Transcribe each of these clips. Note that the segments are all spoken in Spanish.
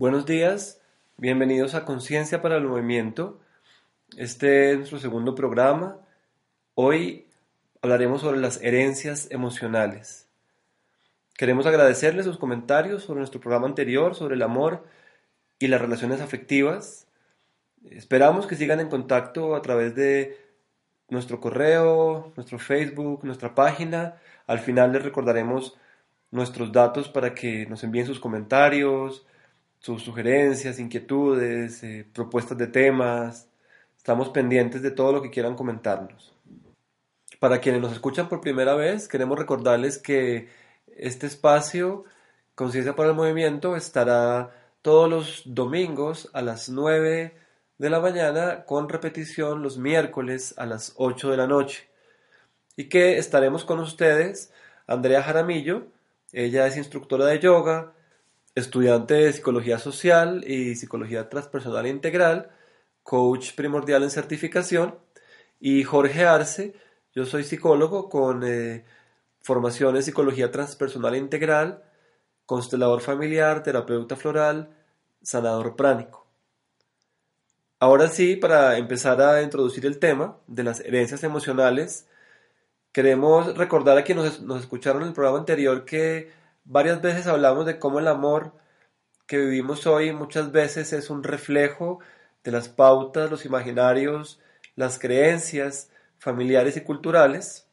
Buenos días, bienvenidos a Conciencia para el Movimiento. Este es nuestro segundo programa. Hoy hablaremos sobre las herencias emocionales. Queremos agradecerles sus comentarios sobre nuestro programa anterior, sobre el amor y las relaciones afectivas. Esperamos que sigan en contacto a través de nuestro correo, nuestro Facebook, nuestra página. Al final les recordaremos nuestros datos para que nos envíen sus comentarios, sus sugerencias, inquietudes, eh, propuestas de temas. Estamos pendientes de todo lo que quieran comentarnos. Para quienes nos escuchan por primera vez, queremos recordarles que este espacio, Conciencia para el Movimiento, estará todos los domingos a las 9 de la mañana con repetición los miércoles a las 8 de la noche. Y que estaremos con ustedes, Andrea Jaramillo, ella es instructora de yoga, estudiante de psicología social y psicología transpersonal integral, coach primordial en certificación, y Jorge Arce, yo soy psicólogo con eh, formación en psicología transpersonal integral, constelador familiar, terapeuta floral, sanador pránico. Ahora sí, para empezar a introducir el tema de las herencias emocionales, queremos recordar a quienes nos, nos escucharon en el programa anterior que Varias veces hablamos de cómo el amor que vivimos hoy muchas veces es un reflejo de las pautas, los imaginarios, las creencias familiares y culturales.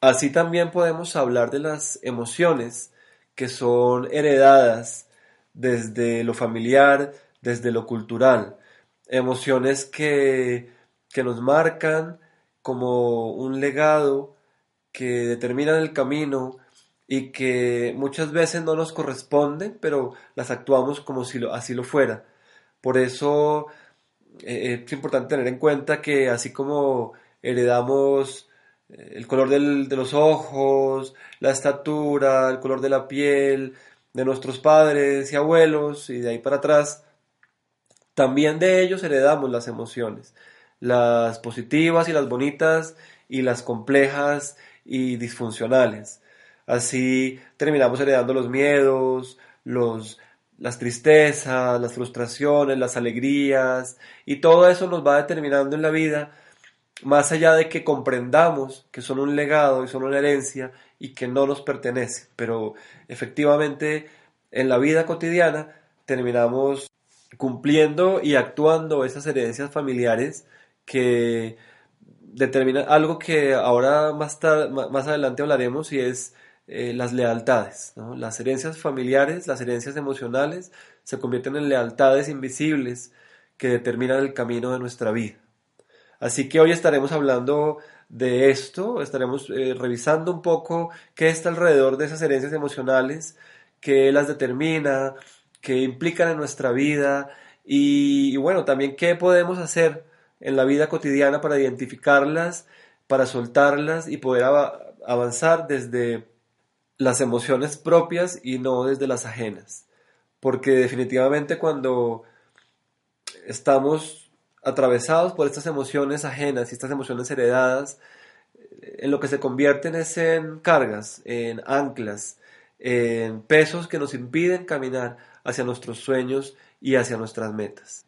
Así también podemos hablar de las emociones que son heredadas desde lo familiar, desde lo cultural. Emociones que, que nos marcan como un legado que determinan el camino y que muchas veces no nos corresponden, pero las actuamos como si así lo fuera. Por eso eh, es importante tener en cuenta que así como heredamos eh, el color de los ojos, la estatura, el color de la piel de nuestros padres y abuelos y de ahí para atrás, también de ellos heredamos las emociones, las positivas y las bonitas y las complejas y disfuncionales. Así terminamos heredando los miedos, los, las tristezas, las frustraciones, las alegrías, y todo eso nos va determinando en la vida, más allá de que comprendamos que son un legado y son una herencia y que no nos pertenece. Pero efectivamente en la vida cotidiana terminamos cumpliendo y actuando esas herencias familiares que determinan algo que ahora más, más adelante hablaremos y es eh, las lealtades. Las herencias familiares, las herencias emocionales se convierten en lealtades invisibles que determinan el camino de nuestra vida. Así que hoy estaremos hablando de esto, estaremos eh, revisando un poco qué está alrededor de esas herencias emocionales, qué las determina, qué implican en nuestra vida y, y bueno, también qué podemos hacer en la vida cotidiana para identificarlas, para soltarlas y poder avanzar desde las emociones propias y no desde las ajenas. Porque definitivamente cuando estamos atravesados por estas emociones ajenas y estas emociones heredadas, en lo que se convierten es en cargas, en anclas, en pesos que nos impiden caminar hacia nuestros sueños y hacia nuestras metas.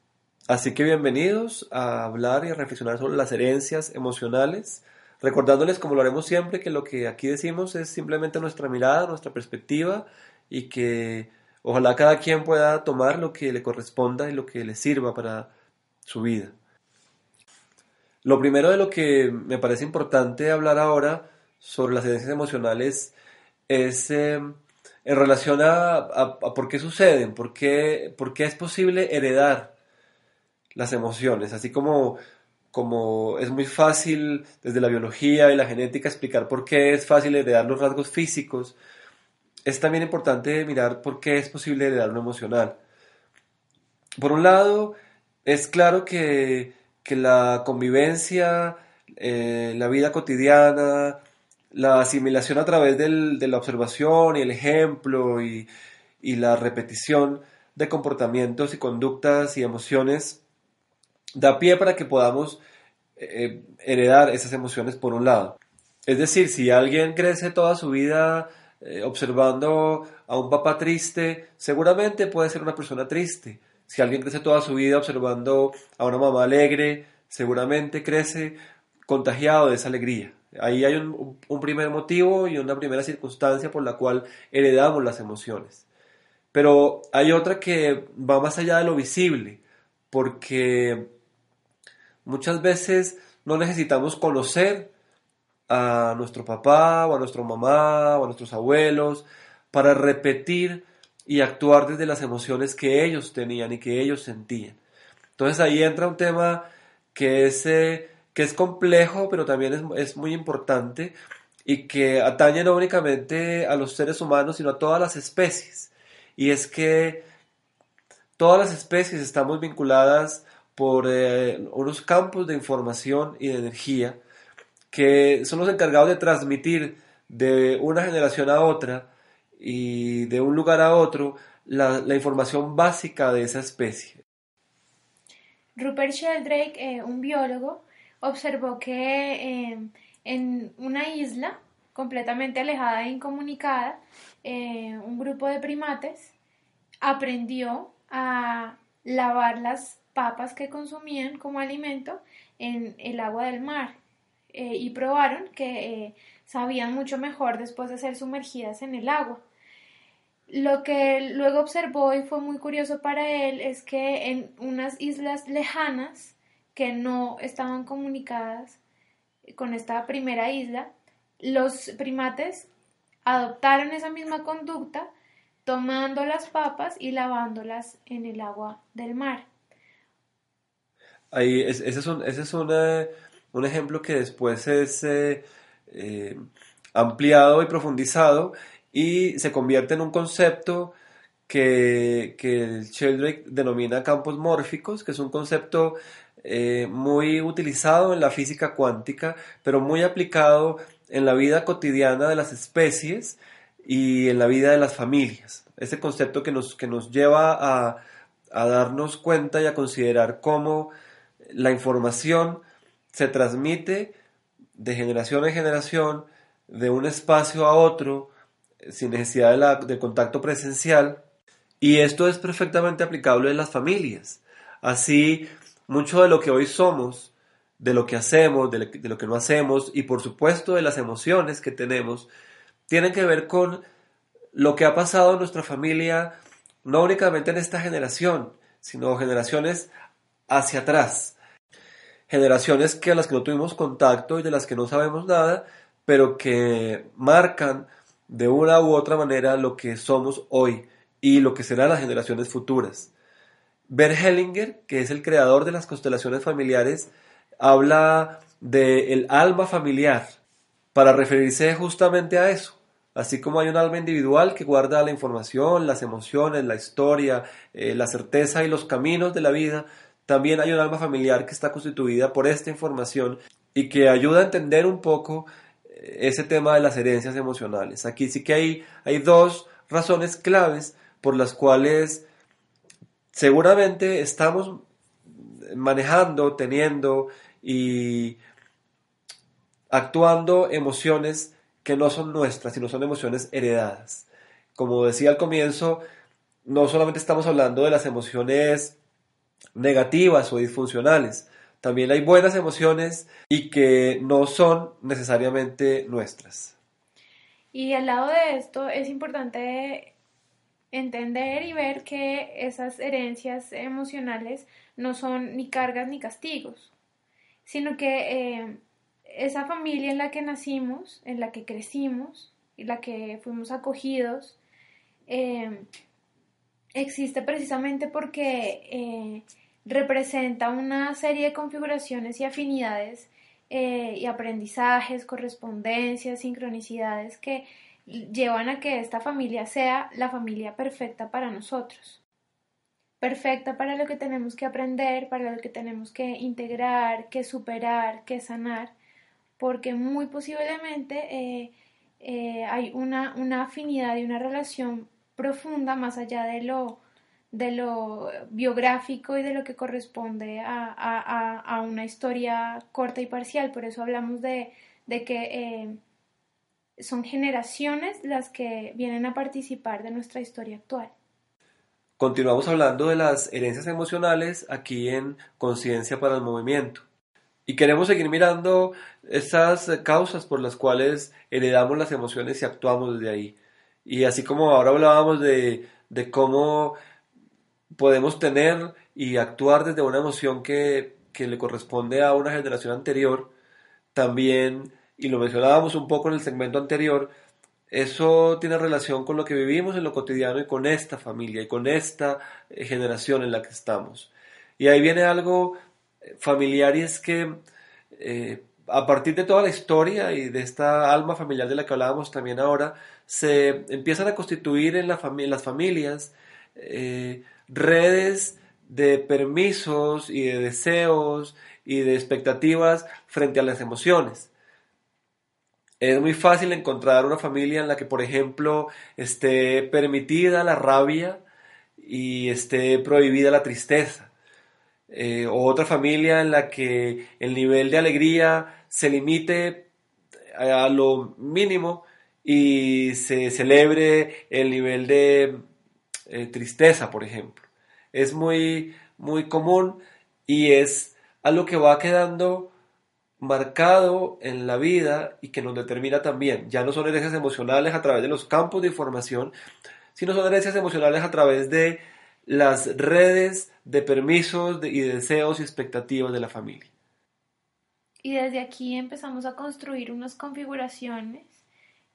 Así que bienvenidos a hablar y a reflexionar sobre las herencias emocionales recordándoles, como lo haremos siempre, que lo que aquí decimos es simplemente nuestra mirada, nuestra perspectiva y que ojalá cada quien pueda tomar lo que le corresponda y lo que le sirva para su vida. Lo primero de lo que me parece importante hablar ahora sobre las herencias emocionales es eh, en relación a, por qué suceden, por qué, por qué es posible heredar las emociones, así como como es muy fácil desde la biología y la genética explicar por qué es fácil heredar los rasgos físicos, es también importante mirar por qué es posible heredar lo emocional. Por un lado, es claro que, la convivencia, eh, la vida cotidiana, la asimilación a través de la observación y el ejemplo y, y la repetición de comportamientos y conductas y emociones da pie para que podamos eh, heredar esas emociones por un lado. Es decir, si alguien crece toda su vida eh, observando a un papá triste, seguramente puede ser una persona triste. Si alguien crece toda su vida observando a una mamá alegre, seguramente crece contagiado de esa alegría. Ahí hay un, primer motivo y una primera circunstancia por la cual heredamos las emociones. Pero hay otra que va más allá de lo visible, porque muchas veces no necesitamos conocer a nuestro papá o a nuestra mamá o a nuestros abuelos para repetir y actuar desde las emociones que ellos tenían y que ellos sentían. Entonces ahí entra un tema que es, eh, que es complejo, pero también es, es, muy importante y que atañe no únicamente a los seres humanos, sino a todas las especies. Y es que todas las especies estamos vinculadas por eh, unos campos de información y de energía que son los encargados de transmitir de una generación a otra y de un lugar a otro la, información básica de esa especie. Rupert Sheldrake, eh, un biólogo, observó que eh, en una isla completamente alejada e incomunicada, eh, un grupo de primates aprendió a lavar las papas que consumían como alimento en el agua del mar y probaron que sabían mucho mejor después de ser sumergidas en el agua. Lo que luego observó y fue muy curioso para él es que en unas islas lejanas que no estaban comunicadas con esta primera isla, los primates adoptaron esa misma conducta tomando las papas y lavándolas en el agua del mar. Ese es, un, ese es un ejemplo que después es eh, eh, ampliado y profundizado y se convierte en un concepto que, que Sheldrake denomina campos mórficos, que es un concepto eh, muy utilizado en la física cuántica, pero muy aplicado en la vida cotidiana de las especies y en la vida de las familias. Ese concepto que nos, que nos lleva a, a darnos cuenta y a considerar cómo la información se transmite de generación en generación, de un espacio a otro, sin necesidad de contacto presencial. Y esto es perfectamente aplicable en las familias. Así, mucho de lo que hoy somos, de lo que hacemos, de lo que, no hacemos y por supuesto de las emociones que tenemos, tienen que ver con lo que ha pasado en nuestra familia, no únicamente en esta generación, sino generaciones hacia atrás. Generaciones que a las que no tuvimos contacto y de las que no sabemos nada, pero que marcan de una u otra manera lo que somos hoy y lo que serán las generaciones futuras. Bert Hellinger, que es el creador de las constelaciones familiares, habla de alma familiar para referirse justamente a eso. Así como hay un alma individual que guarda la información, las emociones, la historia, eh, la certeza y los caminos de la vida, también hay un alma familiar que está constituida por esta información y que ayuda a entender un poco ese tema de las herencias emocionales. Aquí sí que hay, hay dos razones claves por las cuales seguramente estamos manejando, teniendo y actuando emociones que no son nuestras, sino son emociones heredadas. Como decía al comienzo, no solamente estamos hablando de las emociones negativas o disfuncionales, también hay buenas emociones y que no son necesariamente nuestras. Y al lado de esto es importante entender y ver que esas herencias emocionales no son ni cargas ni castigos, sino que eh, esa familia en la que nacimos, en la que crecimos, en la que fuimos acogidos, eh, existe precisamente porque eh, representa una serie de configuraciones y afinidades eh, y aprendizajes, correspondencias, sincronicidades que llevan a que esta familia sea la familia perfecta para nosotros. Perfecta para lo que tenemos que aprender, para lo que tenemos que integrar, que superar, que sanar, porque muy posiblemente eh, hay una, una afinidad y una relación profunda más allá de lo de lo biográfico y de lo que corresponde a, una historia corta y parcial. Por eso hablamos de, que eh, son generaciones las que vienen a participar de nuestra historia actual. Continuamos hablando de las herencias emocionales aquí en Conciencia para el Movimiento. Y queremos seguir mirando esas causas por las cuales heredamos las emociones y actuamos desde ahí. Y así como ahora hablábamos de, de cómo podemos tener y actuar desde una emoción que, que le corresponde a una generación anterior, también, y lo mencionábamos un poco en el segmento anterior, eso tiene relación con lo que vivimos en lo cotidiano y con esta familia y con esta eh, generación en la que estamos. Y ahí viene algo eh, familiar y es que eh, a partir de toda la historia y de esta alma familiar de la que hablábamos también ahora, se empiezan a constituir en, la las familias redes de permisos y de deseos y de expectativas frente a las emociones. Es muy fácil encontrar una familia en la que, por ejemplo, esté permitida la rabia y esté prohibida la tristeza. Eh, o otra familia en la que el nivel de alegría se limite a lo mínimo y se celebre el nivel de eh, tristeza, por ejemplo. Es muy, muy común y es algo que va quedando marcado en la vida y que nos determina también. Ya no son herencias emocionales a través de los campos de información, sino son herencias emocionales a través de las redes de permisos y deseos y expectativas de la familia. Y desde aquí empezamos a construir unas configuraciones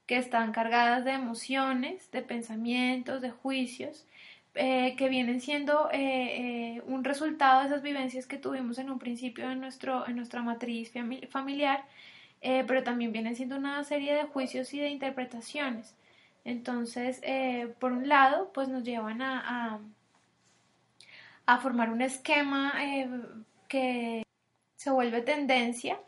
que están cargadas de emociones, de pensamientos, de juicios, eh, que vienen siendo eh, eh, un resultado de esas vivencias que tuvimos en un principio en, nuestro, en nuestra matriz familiar, pero también vienen siendo una serie de juicios y de interpretaciones. Entonces, por un lado, pues nos llevan a, a, formar un esquema que se vuelve tendencia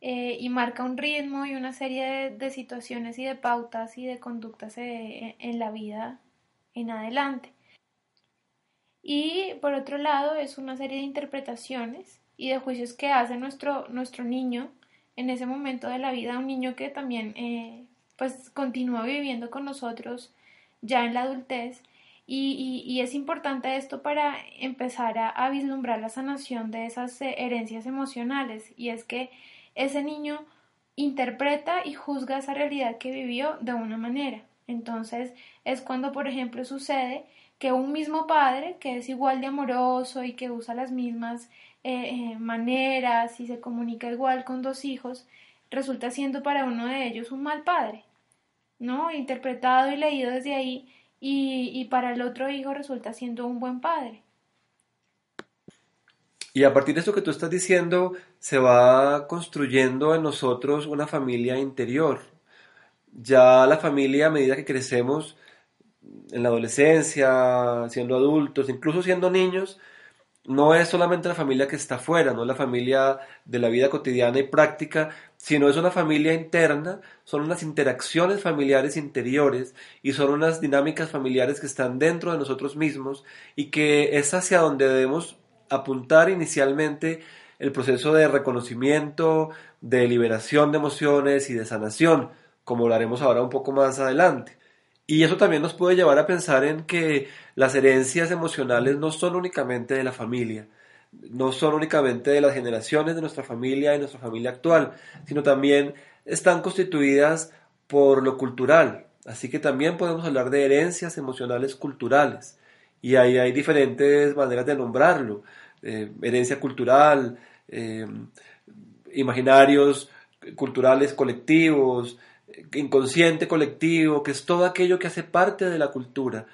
y marca un ritmo y una serie de, situaciones y de pautas y de conductas en la vida en adelante. Y por otro lado es una serie de interpretaciones y de juicios que hace nuestro, nuestro niño en ese momento de la vida, un niño que también eh, pues continúa viviendo con nosotros ya en la adultez. Y, es importante esto para empezar a, a, vislumbrar la sanación de esas eh, herencias emocionales. Y es que ese niño interpreta y juzga esa realidad que vivió de una manera. Entonces es cuando, por ejemplo, sucede que un mismo padre, que es igual de amoroso y que usa las mismas eh, eh, maneras y se comunica igual con dos hijos, resulta siendo para uno de ellos un mal padre, ¿no? Interpretado y leído desde ahí, y, y para el otro hijo resulta siendo un buen padre. Y a partir de esto que tú estás diciendo, se va construyendo en nosotros una familia interior. Ya la familia, a medida que crecemos, en la adolescencia, siendo adultos, incluso siendo niños, no es solamente la familia que está afuera, no es la familia de la vida cotidiana y práctica, sino es una familia interna, son unas interacciones familiares interiores y son unas dinámicas familiares que están dentro de nosotros mismos y que es hacia donde debemos apuntar inicialmente el proceso de reconocimiento, de liberación de emociones y de sanación, como lo haremos ahora un poco más adelante. Y eso también nos puede llevar a pensar en que las herencias emocionales no son únicamente de la familia, no son únicamente de las generaciones de nuestra familia y nuestra familia actual, sino también están constituidas por lo cultural. Así que también podemos hablar de herencias emocionales culturales. Y ahí hay diferentes maneras de nombrarlo. Eh, herencia cultural, eh, imaginarios culturales colectivos, inconsciente colectivo, que es todo aquello que hace parte de la cultura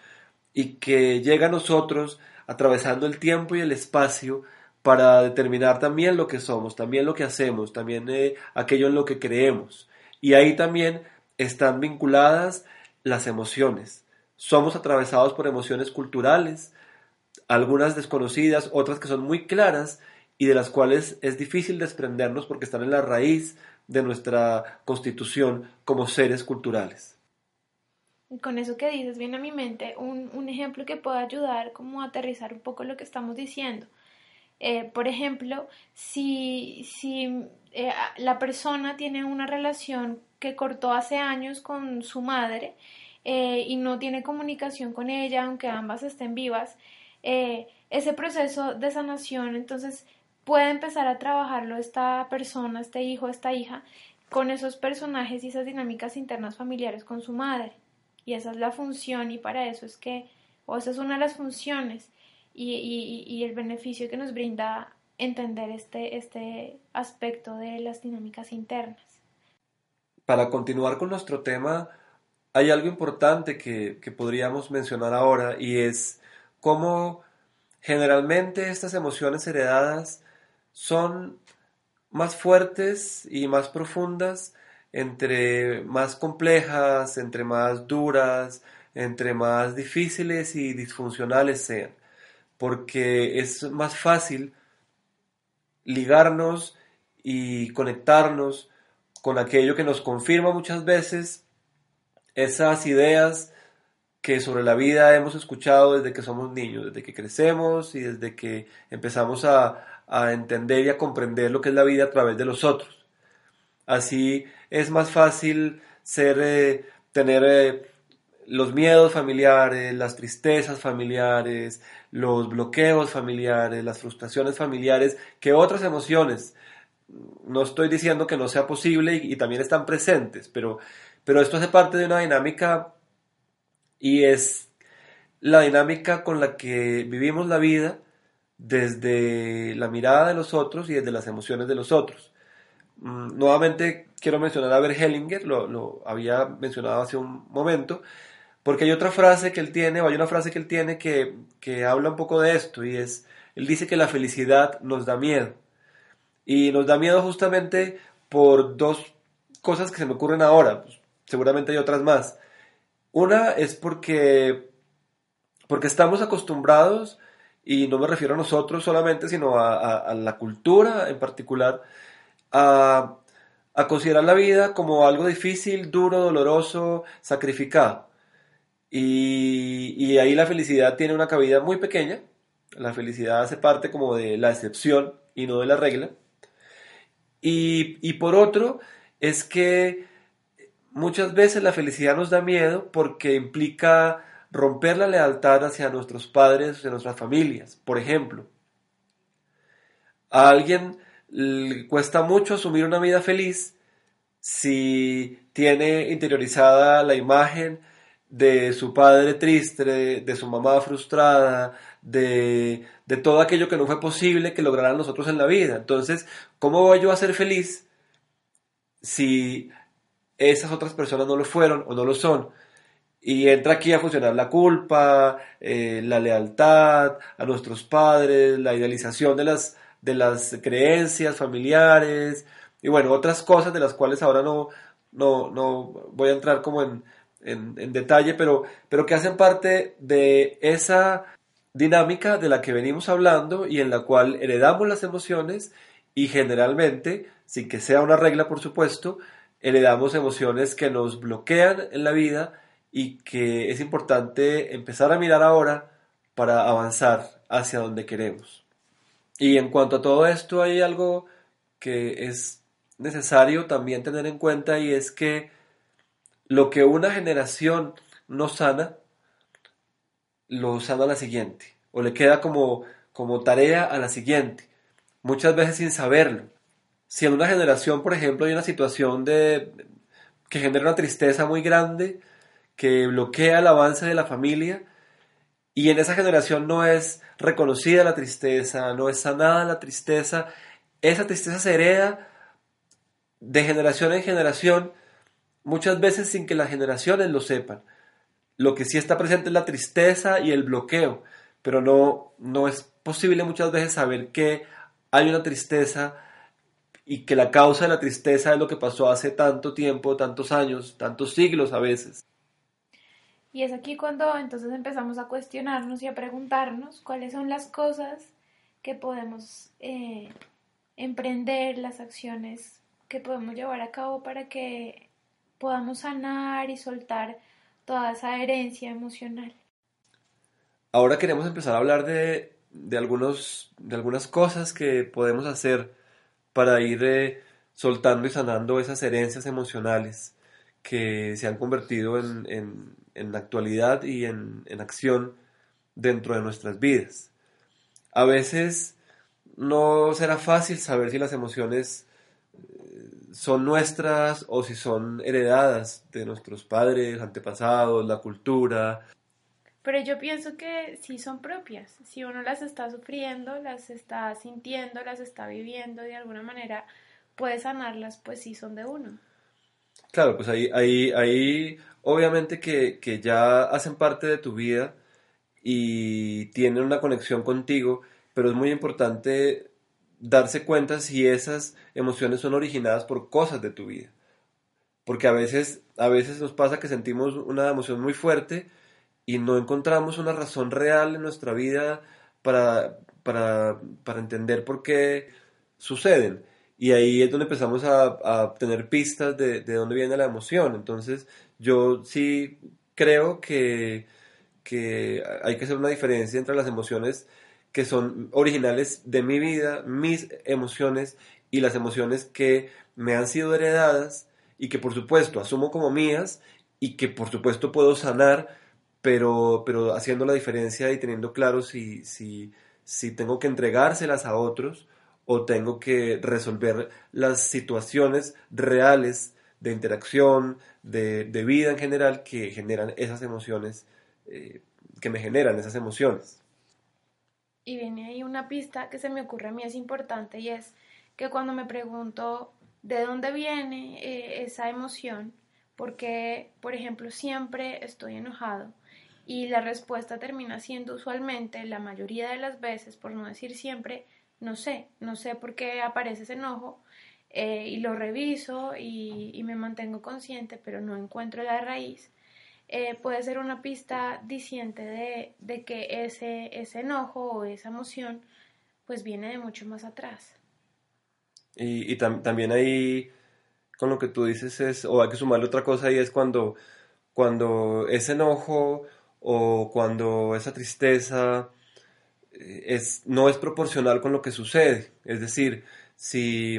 y que llega a nosotros atravesando el tiempo y el espacio para determinar también lo que somos, también lo que hacemos, también eh, aquello en lo que creemos. Y ahí también están vinculadas las emociones. Somos atravesados por emociones culturales, algunas desconocidas, otras que son muy claras y de las cuales es difícil desprendernos porque están en la raíz de nuestra constitución como seres culturales. Con eso que dices viene a mi mente un, ejemplo que pueda ayudar como a aterrizar un poco lo que estamos diciendo. Eh, por ejemplo, si, si eh, la persona tiene una relación que cortó hace años con su madre eh, y no tiene comunicación con ella, aunque ambas estén vivas, ese proceso de sanación entonces puede empezar a trabajarlo esta persona, este hijo, esta hija, con esos personajes y esas dinámicas internas familiares con su madre. Y esa es la función y para eso es que, o esa es una de las funciones y, y, el beneficio que nos brinda entender este, este aspecto de las dinámicas internas. Para continuar con nuestro tema, hay algo importante que, que podríamos mencionar ahora y es cómo generalmente estas emociones heredadas son más fuertes y más profundas entre más complejas, entre más duras, entre más difíciles y disfuncionales sean, porque es más fácil ligarnos y conectarnos con aquello que nos confirma muchas veces esas ideas que sobre la vida hemos escuchado desde que somos niños, desde que crecemos y desde que empezamos a, entender y a comprender lo que es la vida a través de los otros. Así es más fácil ser, eh, tener eh, los miedos familiares, las tristezas familiares, los bloqueos familiares, las frustraciones familiares, que otras emociones. No estoy diciendo que no sea posible y también están presentes, pero pero esto hace parte de una dinámica y es la dinámica con la que vivimos la vida desde la mirada de los otros y desde las emociones de los otros. Mm, nuevamente quiero mencionar a Bert Hellinger, lo, había mencionado hace un momento, porque hay otra frase que él tiene, o hay una frase que él tiene que, que habla un poco de esto, y es, él dice que la felicidad nos da miedo. Y nos da miedo justamente por dos cosas que se me ocurren ahora. Pues, seguramente hay otras más. Una es porque, porque estamos acostumbrados, y no me refiero a nosotros solamente, sino a, la cultura en particular, a, considerar la vida como algo difícil, duro, doloroso, sacrificado. Y, ahí la felicidad tiene una cabida muy pequeña. La felicidad hace parte como de la excepción y no de la regla. Y, y por otro, es que Muchas veces la felicidad nos da miedo porque implica romper la lealtad hacia nuestros padres, hacia nuestras familias. Por ejemplo, a alguien le cuesta mucho asumir una vida feliz si tiene interiorizada la imagen de su padre triste, de, su mamá frustrada, de, de, todo aquello que no fue posible que lograran nosotros en la vida. Entonces, ¿cómo voy yo a ser feliz si esas otras personas no lo fueron o no lo son. Y entra aquí a funcionar la culpa, eh, la lealtad a nuestros padres, la idealización de las, de las creencias familiares y bueno, otras cosas de las cuales ahora no, no, no voy a entrar como en, en, detalle, pero, pero que hacen parte de esa dinámica de la que venimos hablando y en la cual heredamos las emociones y generalmente, sin que sea una regla por supuesto, heredamos emociones que nos bloquean en la vida y que es importante empezar a mirar ahora para avanzar hacia donde queremos. Y en cuanto a todo esto hay algo que es necesario también tener en cuenta y es que lo que una generación no sana, lo sana la siguiente, o le queda como, como tarea a la siguiente, muchas veces sin saberlo. Si en una generación, por ejemplo, hay una situación de, que genera una tristeza muy grande, que bloquea el avance de la familia, y en esa generación no es reconocida la tristeza, no es sanada la tristeza, esa tristeza se hereda de generación en generación, muchas veces sin que las generaciones lo sepan. Lo que sí está presente es la tristeza y el bloqueo, pero no, no es posible muchas veces saber que hay una tristeza y que la causa de la tristeza es lo que pasó hace tanto tiempo, tantos años, tantos siglos a veces. Y es aquí cuando entonces empezamos a cuestionarnos y a preguntarnos cuáles son las cosas que podemos eh, emprender, las acciones que podemos llevar a cabo para que podamos sanar y soltar toda esa herencia emocional. Ahora queremos empezar a hablar de, de, algunos, de algunas cosas que podemos hacer para ir eh, soltando y sanando esas herencias emocionales que se han convertido en, en, actualidad y en, en acción dentro de nuestras vidas. A veces no será fácil saber si las emociones eh, son nuestras o si son heredadas de nuestros padres, antepasados, la cultura. Pero yo pienso que sí son propias. Si uno las está sufriendo, las está sintiendo, las está viviendo de alguna manera, puede sanarlas, pues sí son de uno. Claro, pues ahí, ahí, ahí obviamente que, que ya hacen parte de tu vida y tienen una conexión contigo, pero es muy importante darse cuenta si esas emociones son originadas por cosas de tu vida. Porque a veces, a veces nos pasa que sentimos una emoción muy fuerte y no encontramos una razón real en nuestra vida para, para, para entender por qué suceden. Y ahí es donde empezamos a, a tener pistas de, de, dónde viene la emoción. Entonces, yo sí creo que, que hay que hacer una diferencia entre las emociones que son originales de mi vida, mis emociones y las emociones que me han sido heredadas y que por supuesto asumo como mías y que por supuesto puedo sanar, pero, pero haciendo la diferencia y teniendo claro si, si, si tengo que entregárselas a otros o tengo que resolver las situaciones reales de interacción, de, de vida en general que generan esas emociones, eh, que me generan esas emociones. Y viene ahí una pista que se me ocurre a mí es importante y es que cuando me pregunto de dónde viene eh, esa emoción, porque, por ejemplo, siempre estoy enojado y la respuesta termina siendo usualmente, la mayoría de las veces, por no decir siempre, no sé, no sé por qué aparece ese enojo eh, y lo reviso y, y, me mantengo consciente, pero no encuentro la raíz. Eh, puede ser una pista diciente de, que ese, ese enojo o esa emoción pues viene de mucho más atrás. Y, también ahí, con lo que tú dices, es, o hay que sumarle otra cosa y es cuando, cuando ese enojo o cuando esa tristeza no es proporcional con lo que sucede. Es decir, si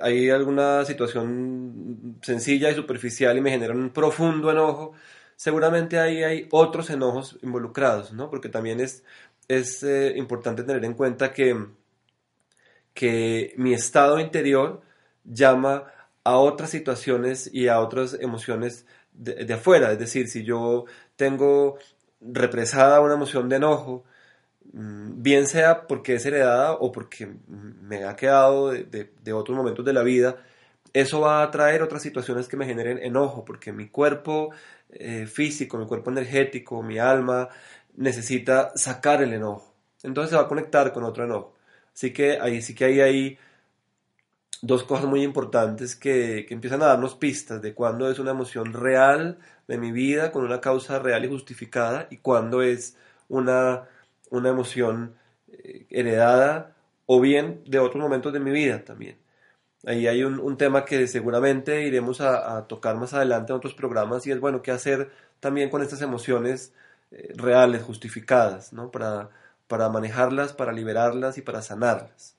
hay alguna situación sencilla y superficial y me genera un profundo enojo, seguramente ahí hay otros enojos involucrados, ¿no? Porque también es, es eh, importante tener en cuenta que, que mi estado interior llama a otras situaciones y a otras emociones de, de afuera. Es decir, si yo tengo represada una emoción de enojo, bien sea porque es heredada o porque me ha quedado de, otros momentos de la vida, eso va a traer otras situaciones que me generen enojo, porque mi cuerpo eh, físico, mi cuerpo energético, mi alma necesita sacar el enojo. Entonces se va a conectar con otro enojo. Así que ahí sí que hay dos cosas muy importantes que, que empiezan a darnos pistas de cuándo es una emoción real de mi vida, con una causa real y justificada, y cuándo es una una emoción eh, heredada o bien de otros momentos de mi vida también. Ahí hay un, tema que seguramente iremos a, tocar más adelante en otros programas y es, bueno, qué hacer también con estas emociones eh, reales, justificadas, ¿no? Para, para manejarlas, para liberarlas y para sanarlas.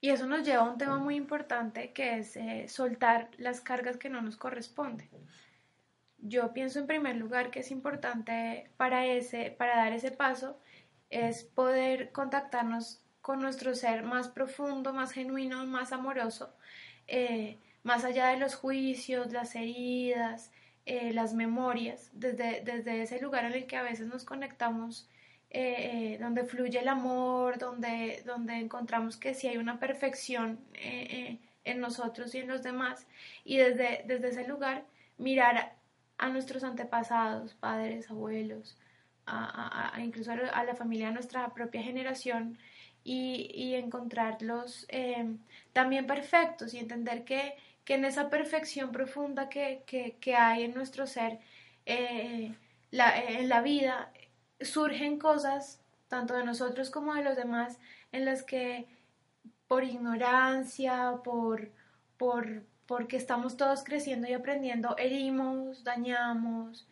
Y eso nos lleva a un tema muy importante que es eh, soltar las cargas que no nos corresponden. Yo pienso en primer lugar que es importante para, ese, para dar ese paso es poder contactarnos con nuestro ser más profundo, más genuino, más amoroso, eh, más allá de los juicios, las heridas, eh, las memorias, desde, desde, ese lugar en el que a veces nos conectamos, eh, donde fluye el amor, donde, donde encontramos que sí hay una perfección en nosotros y en los demás, y desde, desde ese lugar mirar a nuestros antepasados, padres, abuelos, a, incluso a, la familia de nuestra propia generación y, encontrarlos eh, también perfectos y entender que, en esa perfección profunda que, hay en nuestro ser, eh, en la vida, surgen cosas, tanto de nosotros como de los demás, en las que por ignorancia, por, por, porque estamos todos creciendo y aprendiendo, herimos, dañamos,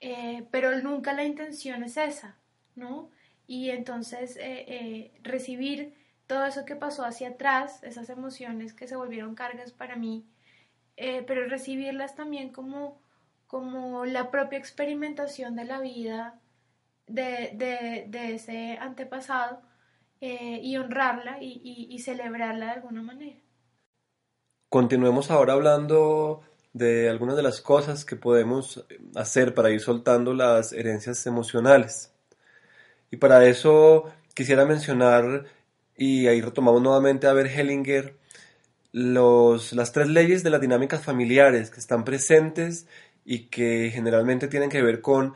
eh, pero nunca la intención es esa, ¿no? Y entonces eh, eh, recibir todo eso que pasó hacia atrás, esas emociones que se volvieron cargas para mí, pero recibirlas también como, como la propia experimentación de la vida de, de, de ese antepasado y honrarla y, y celebrarla de alguna manera. Continuemos ahora hablando de algunas de las cosas que podemos hacer para ir soltando las herencias emocionales. Y para eso quisiera mencionar, y ahí retomamos nuevamente a ver Hellinger, los, las tres leyes de las dinámicas familiares que están presentes y que generalmente tienen que ver con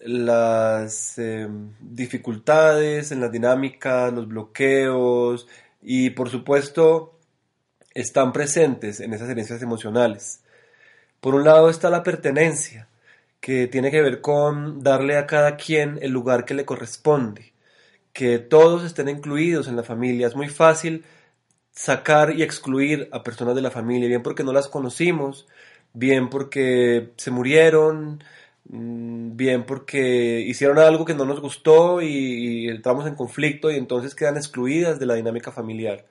las em, dificultades en las dinámicas, los bloqueos y por supuesto están presentes en esas herencias emocionales. Por un lado está la pertenencia, que tiene que ver con darle a cada quien el lugar que le corresponde, que todos estén incluidos en la familia. Es muy fácil sacar y excluir a personas de la familia, bien porque no las conocimos, bien porque se murieron, mm, bien porque hicieron algo que no nos gustó y, entramos en conflicto y entonces quedan excluidas de la dinámica familiar.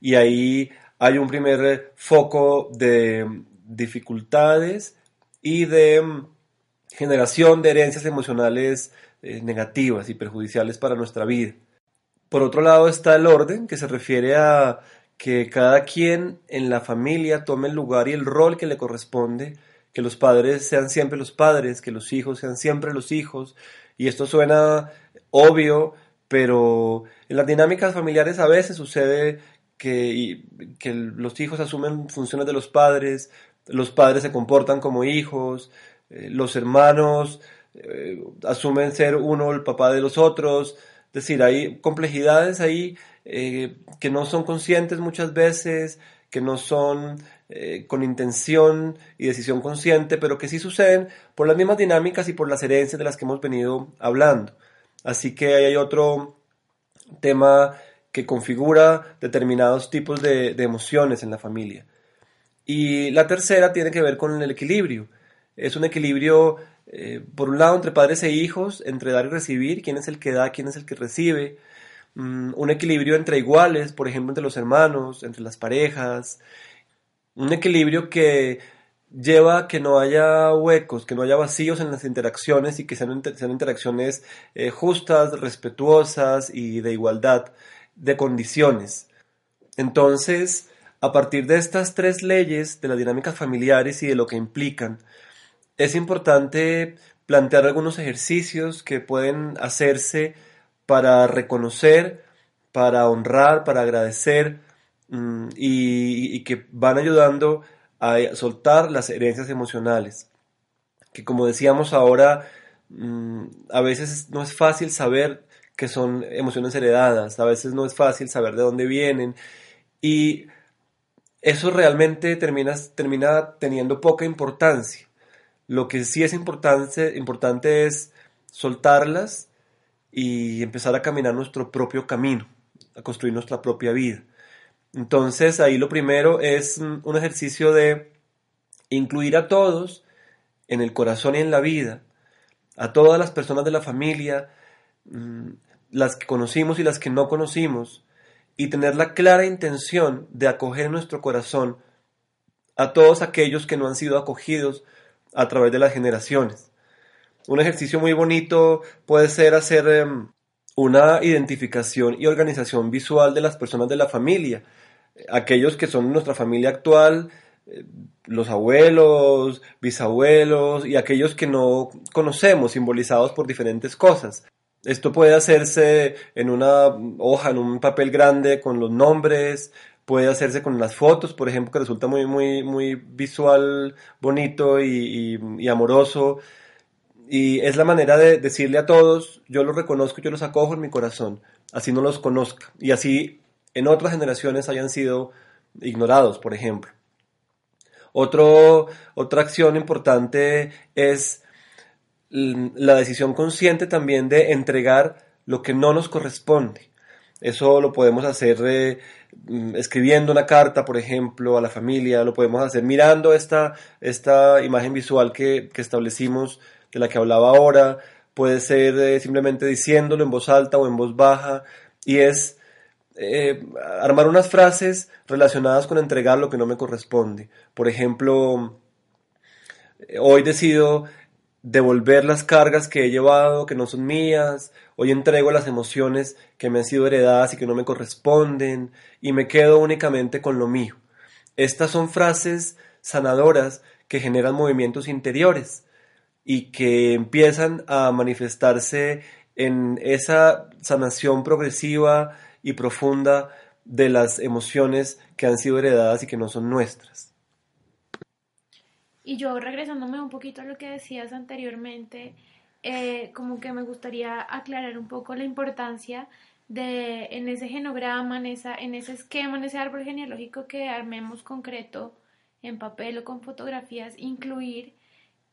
Y ahí hay un primer foco de dificultades y de mm, generación de herencias emocionales eh, negativas y perjudiciales para nuestra vida. Por otro lado está el orden, que se refiere a que cada quien en la familia tome el lugar y el rol que le corresponde, que los padres sean siempre los padres, que los hijos sean siempre los hijos, y esto suena obvio, pero en las dinámicas familiares a veces sucede que, que los hijos asumen funciones de los padres, los padres se comportan como hijos, eh, los hermanos eh, asumen ser uno el papá de los otros, es decir, hay complejidades ahí eh, que no son conscientes muchas veces, que no son con intención y decisión consciente, pero que sí suceden por las mismas dinámicas y por las herencias de las que hemos venido hablando. Así que hay otro tema que configura determinados tipos de emociones en la familia. Y la tercera tiene que ver con el equilibrio. Es un equilibrio, eh, por un lado, entre padres e hijos, entre dar y recibir, quién es el que da, quién es el que recibe. Mm, un equilibrio entre iguales, por ejemplo, entre los hermanos, entre las parejas. Un equilibrio que lleva a que no haya huecos, que no haya vacíos en las interacciones y que sean, sean interacciones eh, justas, respetuosas y de igualdad de condiciones. Entonces, a partir de estas tres leyes de las dinámicas familiares y de lo que implican, es importante plantear algunos ejercicios que pueden hacerse para reconocer, para honrar, para agradecer mm, y, que van ayudando a soltar las herencias emocionales. Que como decíamos ahora, mm, a veces no es fácil saber que son emociones heredadas, a veces no es fácil saber de dónde vienen y eso realmente termina, termina teniendo poca importancia. Lo que sí es importante, importante es soltarlas y empezar a caminar nuestro propio camino, a construir nuestra propia vida. Entonces ahí lo primero es un ejercicio de incluir a todos en el corazón y en la vida, a todas las personas de la familia, mm, las que conocimos y las que no conocimos, y tener la clara intención de acoger en nuestro corazón a todos aquellos que no han sido acogidos a través de las generaciones. Un ejercicio muy bonito puede ser hacer em, una identificación y organización visual de las personas de la familia, aquellos que son nuestra familia actual, eh, los abuelos, bisabuelos y aquellos que no conocemos, simbolizados por diferentes cosas. Esto puede hacerse en una hoja, en un papel grande con los nombres, puede hacerse con las fotos, por ejemplo, que resulta muy, muy, muy visual, bonito y, y, amoroso. Y es la manera de decirle a todos, yo los reconozco, yo los acojo en mi corazón, así no los conozca. Y así en otras generaciones hayan sido ignorados, por ejemplo. Otro, otra acción importante es la decisión consciente también de entregar lo que no nos corresponde. Eso lo podemos hacer eh, mm, escribiendo una carta, por ejemplo, a la familia, lo podemos hacer mirando esta, esta imagen visual que, establecimos, de la que hablaba ahora, puede ser eh, simplemente diciéndolo en voz alta o en voz baja, y es eh, armar unas frases relacionadas con entregar lo que no me corresponde. Por ejemplo, hoy decido devolver las cargas que he llevado, que no son mías, hoy entrego las emociones que me han sido heredadas y que no me corresponden, y me quedo únicamente con lo mío. Estas son frases sanadoras que generan movimientos interiores y que empiezan a manifestarse en esa sanación progresiva y profunda de las emociones que han sido heredadas y que no son nuestras. Y yo regresándome un poquito a lo que decías anteriormente, eh, como que me gustaría aclarar un poco la importancia de en ese genograma, en, esa, en ese esquema, en ese árbol genealógico que armemos concreto en papel o con fotografías, incluir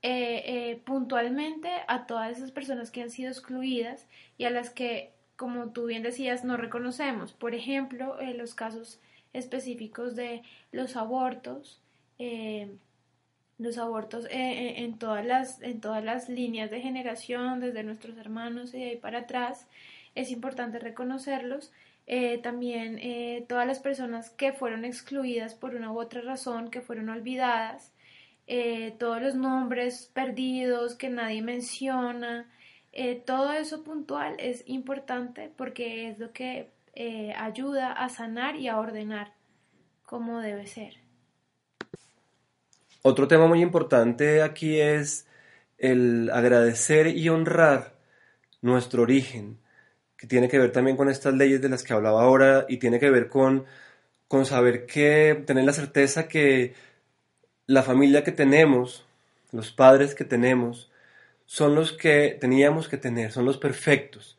eh, eh, puntualmente a todas esas personas que han sido excluidas y a las que, como tú bien decías, no reconocemos. Por ejemplo, en los casos específicos de los abortos, eh, los abortos en, todas las, en todas las líneas de generación, desde nuestros hermanos y de ahí para atrás, es importante reconocerlos. también todas las personas que fueron excluidas por una u otra razón, que fueron olvidadas, eh, todos los nombres perdidos que nadie menciona, eh, todo eso puntual es importante porque es lo que eh, ayuda a sanar y a ordenar como debe ser. Otro tema muy importante aquí es el agradecer y honrar nuestro origen, que tiene que ver también con estas leyes de las que hablaba ahora y tiene que ver con, con saber que, tener la certeza que la familia que tenemos, los padres que tenemos, son los que teníamos que tener, son los perfectos.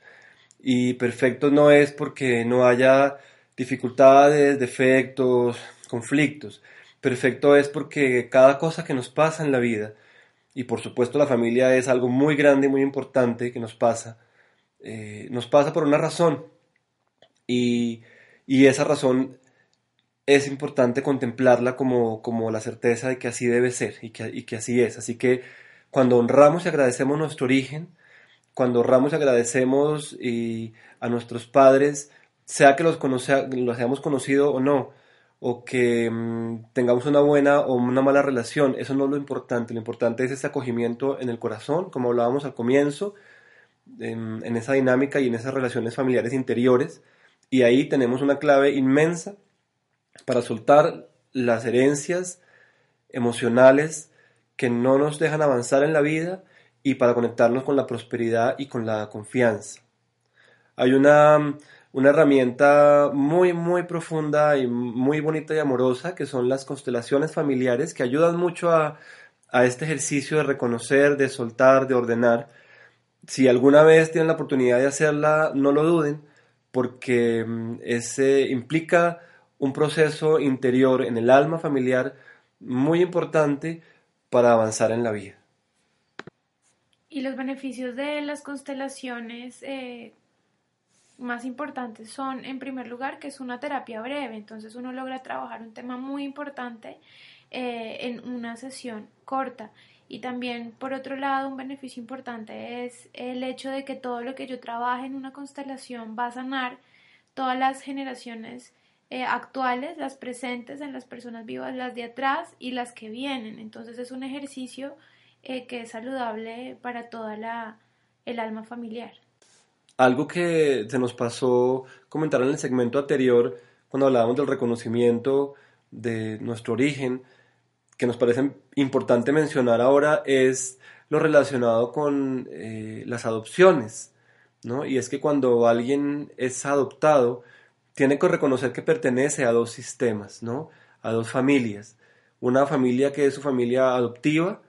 Y perfectos no es porque no haya dificultades, defectos, conflictos. Perfecto es porque cada cosa que nos pasa en la vida, y por supuesto la familia es algo muy grande y muy importante que nos pasa, eh, nos pasa por una razón. Y, y esa razón es importante contemplarla como, como, la certeza de que así debe ser y que, y que, así es. Así que cuando honramos y agradecemos nuestro origen, cuando honramos y agradecemos y a nuestros padres, sea que los, conoce, los hayamos conocido o no, o que mm, tengamos una buena o una mala relación, eso no es lo importante. Lo importante es ese acogimiento en el corazón, como hablábamos al comienzo, en, en esa dinámica y en esas relaciones familiares interiores. Y ahí tenemos una clave inmensa para soltar las herencias emocionales que no nos dejan avanzar en la vida y para conectarnos con la prosperidad y con la confianza. Hay una, una herramienta muy, muy profunda y muy bonita y amorosa que son las constelaciones familiares que ayudan mucho a, a este ejercicio de reconocer, de soltar, de ordenar. Si alguna vez tienen la oportunidad de hacerla, no lo duden, porque mm, ese implica un proceso interior en el alma familiar muy importante para avanzar en la vida. Y los beneficios de las constelaciones eh, más importantes son, en primer lugar, que es una terapia breve, entonces uno logra trabajar un tema muy importante eh, en una sesión corta. Y también, por otro lado, un beneficio importante es el hecho de que todo lo que yo trabaje en una constelación va a sanar todas las generaciones eh, actuales, las presentes en las personas vivas, las de atrás y las que vienen. Entonces es un ejercicio eh, que es saludable para toda la, el alma familiar. Algo que se nos pasó comentar en el segmento anterior, cuando hablábamos del reconocimiento de nuestro origen, que nos parece importante mencionar ahora, es lo relacionado con eh, las adopciones, ¿no? Y es que cuando alguien es adoptado, tiene que reconocer que pertenece a dos sistemas, ¿no? A dos familias. Una familia que es su familia adoptiva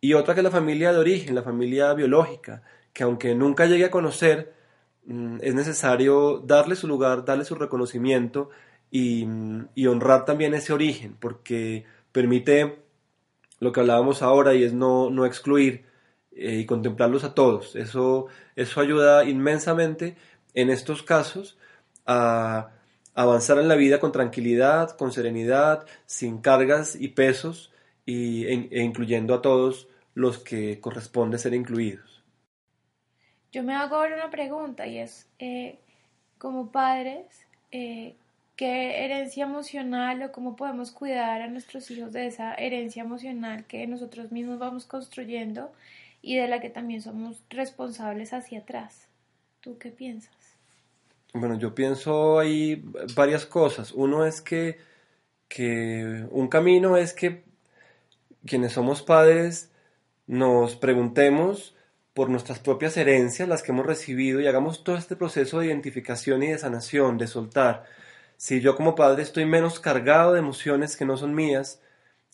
y otra que es la familia de origen, la familia biológica, que aunque nunca llegue a conocer, es necesario darle su lugar, darle su reconocimiento y, mm, honrar también ese origen, porque permite lo que hablábamos ahora y es no, no excluir eh, y contemplarlos a todos. Eso, eso ayuda inmensamente en estos casos a avanzar en la vida con tranquilidad, con serenidad, sin cargas y pesos, y, e, e, incluyendo a todos los que corresponde ser incluidos. Yo me hago ahora una pregunta y es, eh, como padres, eh, qué herencia emocional o cómo podemos cuidar a nuestros hijos de esa herencia emocional que nosotros mismos vamos construyendo y de la que también somos responsables hacia atrás. ¿Tú qué piensas? Bueno, yo pienso ahí varias cosas. Uno es que, que un camino es que quienes somos padres nos preguntemos por nuestras propias herencias, las que hemos recibido, y hagamos todo este proceso de identificación y de sanación, de soltar. Si yo como padre estoy menos cargado de emociones que no son mías,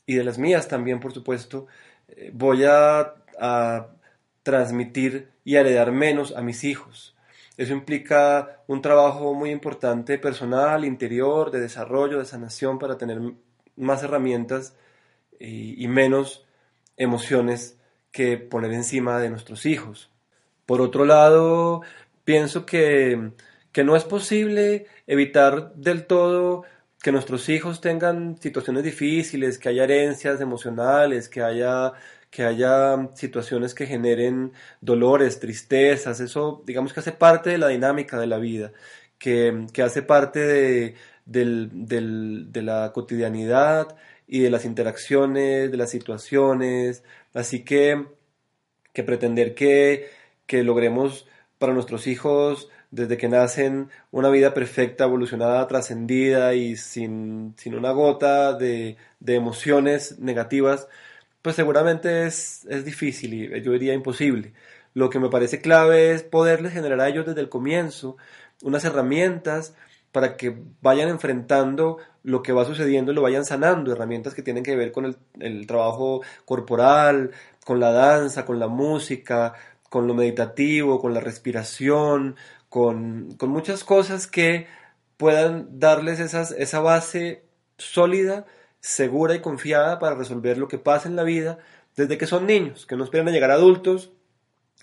y de las mías también, por supuesto, eh, voy a, a transmitir y heredar menos a mis hijos. Eso implica un trabajo muy importante personal, interior, de desarrollo, de sanación para tener más herramientas y, y menos emociones que poner encima de nuestros hijos. Por otro lado, pienso que, que no es posible evitar del todo que nuestros hijos tengan situaciones difíciles, que haya herencias emocionales, que haya que haya situaciones que generen dolores, tristezas, eso digamos que hace parte de la dinámica de la vida, que, que hace parte de, del, del, de la cotidianidad y de las interacciones, de las situaciones, así que, que pretender que, que logremos para nuestros hijos desde que nacen una vida perfecta, evolucionada, trascendida y sin, sin una gota de, de emociones negativas, pues seguramente es, es difícil y yo diría imposible. Lo que me parece clave es poderles generar a ellos desde el comienzo unas herramientas para que vayan enfrentando lo que va sucediendo y lo vayan sanando, herramientas que tienen que ver con el, trabajo corporal, con la danza, con la música, con lo meditativo, con la respiración, con, con muchas cosas que puedan darles esa base sólida segura y confiada para resolver lo que pasa en la vida desde que son niños, que no esperan a llegar adultos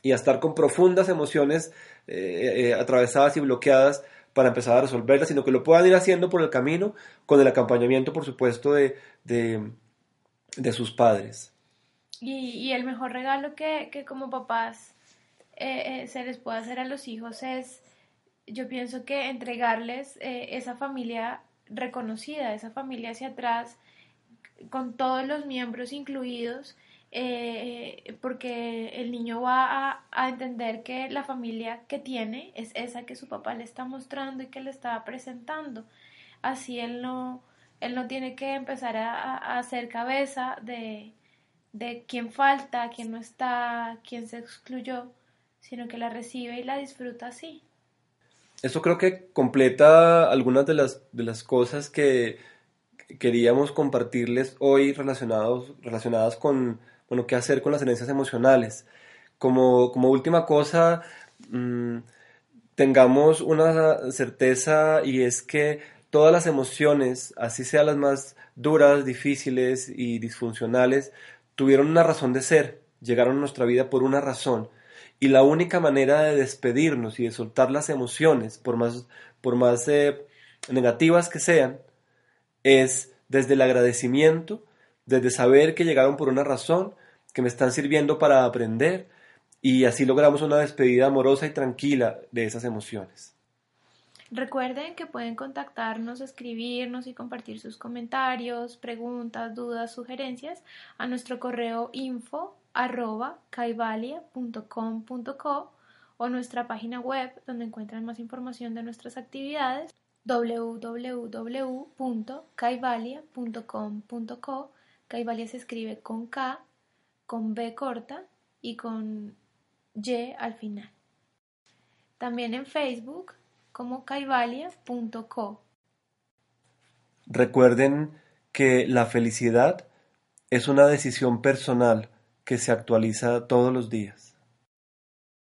y a estar con profundas emociones eh, eh, atravesadas y bloqueadas para empezar a resolverlas, sino que lo puedan ir haciendo por el camino con el acompañamiento, por supuesto, de, de, sus padres. Y, el mejor regalo que, que como papás eh, se les puede hacer a los hijos es, yo pienso que entregarles esa familia reconocida, esa familia hacia atrás, con todos los miembros incluidos, eh, porque el niño va a, a, entender que la familia que tiene es esa que su papá le está mostrando y que le está presentando. Así él no, él no tiene que empezar a, a hacer cabeza de, de quién falta, quién no está, quién se excluyó, sino que la recibe y la disfruta así. Eso creo que completa algunas de las, de las cosas que queríamos compartirles hoy relacionados, relacionadas con, bueno, qué hacer con las herencias emocionales. Como, como última cosa, mmm, tengamos una certeza y es que todas las emociones, así sean las más duras, difíciles y disfuncionales, tuvieron una razón de ser, llegaron a nuestra vida por una razón. Y la única manera de despedirnos y de soltar las emociones, por más, por más eh, negativas que sean, es desde el agradecimiento, desde saber que llegaron por una razón, que me están sirviendo para aprender, y así logramos una despedida amorosa y tranquila de esas emociones. Recuerden que pueden contactarnos, escribirnos y compartir sus comentarios, preguntas, dudas, sugerencias a nuestro correo info arroba caivalia.com.co o nuestra página web donde encuentran más información de nuestras actividades www.caivalia.com.co. Caivalia se escribe con K, con B corta y con Y al final. También en Facebook como caivalia.co. Recuerden que la felicidad es una decisión personal que se actualiza todos los días.